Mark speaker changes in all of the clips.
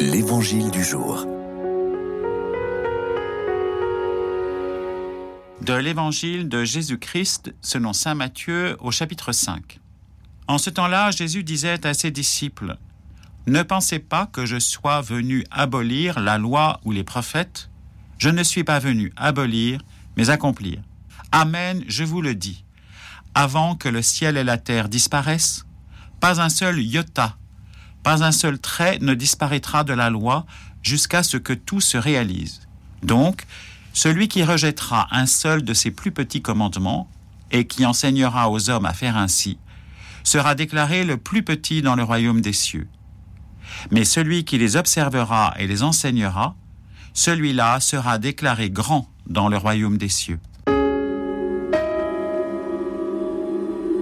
Speaker 1: L'Évangile du jour.
Speaker 2: De l'Évangile de Jésus-Christ selon Saint Matthieu au chapitre 5. En ce temps-là, Jésus disait à ses disciples, Ne pensez pas que je sois venu abolir la loi ou les prophètes. Je ne suis pas venu abolir, mais accomplir. Amen, je vous le dis. Avant que le ciel et la terre disparaissent, pas un seul iota pas un seul trait ne disparaîtra de la loi jusqu'à ce que tout se réalise. Donc, celui qui rejettera un seul de ces plus petits commandements et qui enseignera aux hommes à faire ainsi, sera déclaré le plus petit dans le royaume des cieux. Mais celui qui les observera et les enseignera, celui-là sera déclaré grand dans le royaume des cieux.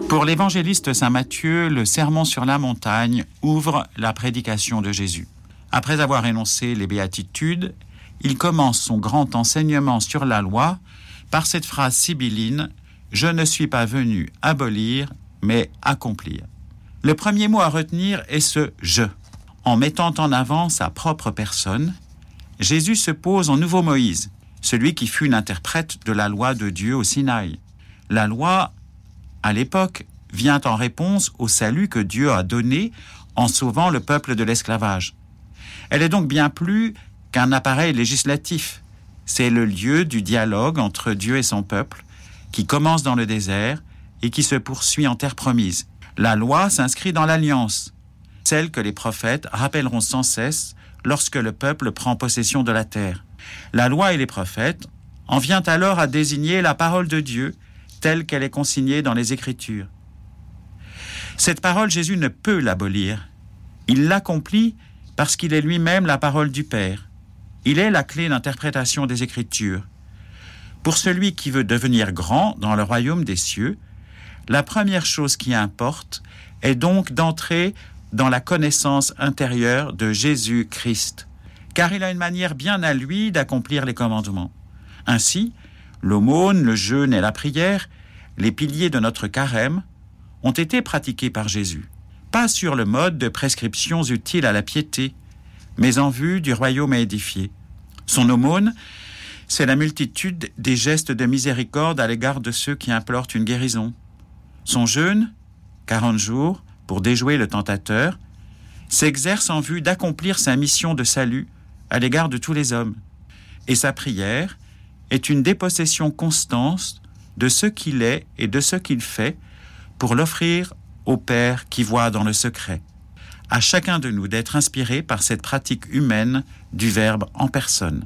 Speaker 2: Pour l'évangéliste Saint Matthieu, le sermon sur la montagne ouvre la prédication de Jésus. Après avoir énoncé les béatitudes, il commence son grand enseignement sur la loi par cette phrase sibylline Je ne suis pas venu abolir, mais accomplir. Le premier mot à retenir est ce je. En mettant en avant sa propre personne, Jésus se pose en nouveau Moïse, celui qui fut l'interprète de la loi de Dieu au Sinaï. La loi à l'époque, vient en réponse au salut que Dieu a donné en sauvant le peuple de l'esclavage. Elle est donc bien plus qu'un appareil législatif. C'est le lieu du dialogue entre Dieu et son peuple, qui commence dans le désert et qui se poursuit en terre promise. La loi s'inscrit dans l'alliance, celle que les prophètes rappelleront sans cesse lorsque le peuple prend possession de la terre. La loi et les prophètes en vient alors à désigner la parole de Dieu telle qu'elle est consignée dans les Écritures. Cette parole, Jésus ne peut l'abolir. Il l'accomplit parce qu'il est lui-même la parole du Père. Il est la clé d'interprétation des Écritures. Pour celui qui veut devenir grand dans le royaume des cieux, la première chose qui importe est donc d'entrer dans la connaissance intérieure de Jésus-Christ, car il a une manière bien à lui d'accomplir les commandements. Ainsi, l'aumône, le jeûne et la prière les piliers de notre carême, ont été pratiqués par Jésus, pas sur le mode de prescriptions utiles à la piété, mais en vue du royaume à édifier. Son aumône, c'est la multitude des gestes de miséricorde à l'égard de ceux qui implorent une guérison. Son jeûne, quarante jours, pour déjouer le tentateur, s'exerce en vue d'accomplir sa mission de salut à l'égard de tous les hommes. Et sa prière est une dépossession constante de ce qu'il est et de ce qu'il fait pour l'offrir au Père qui voit dans le secret. À chacun de nous d'être inspiré par cette pratique humaine du Verbe en personne.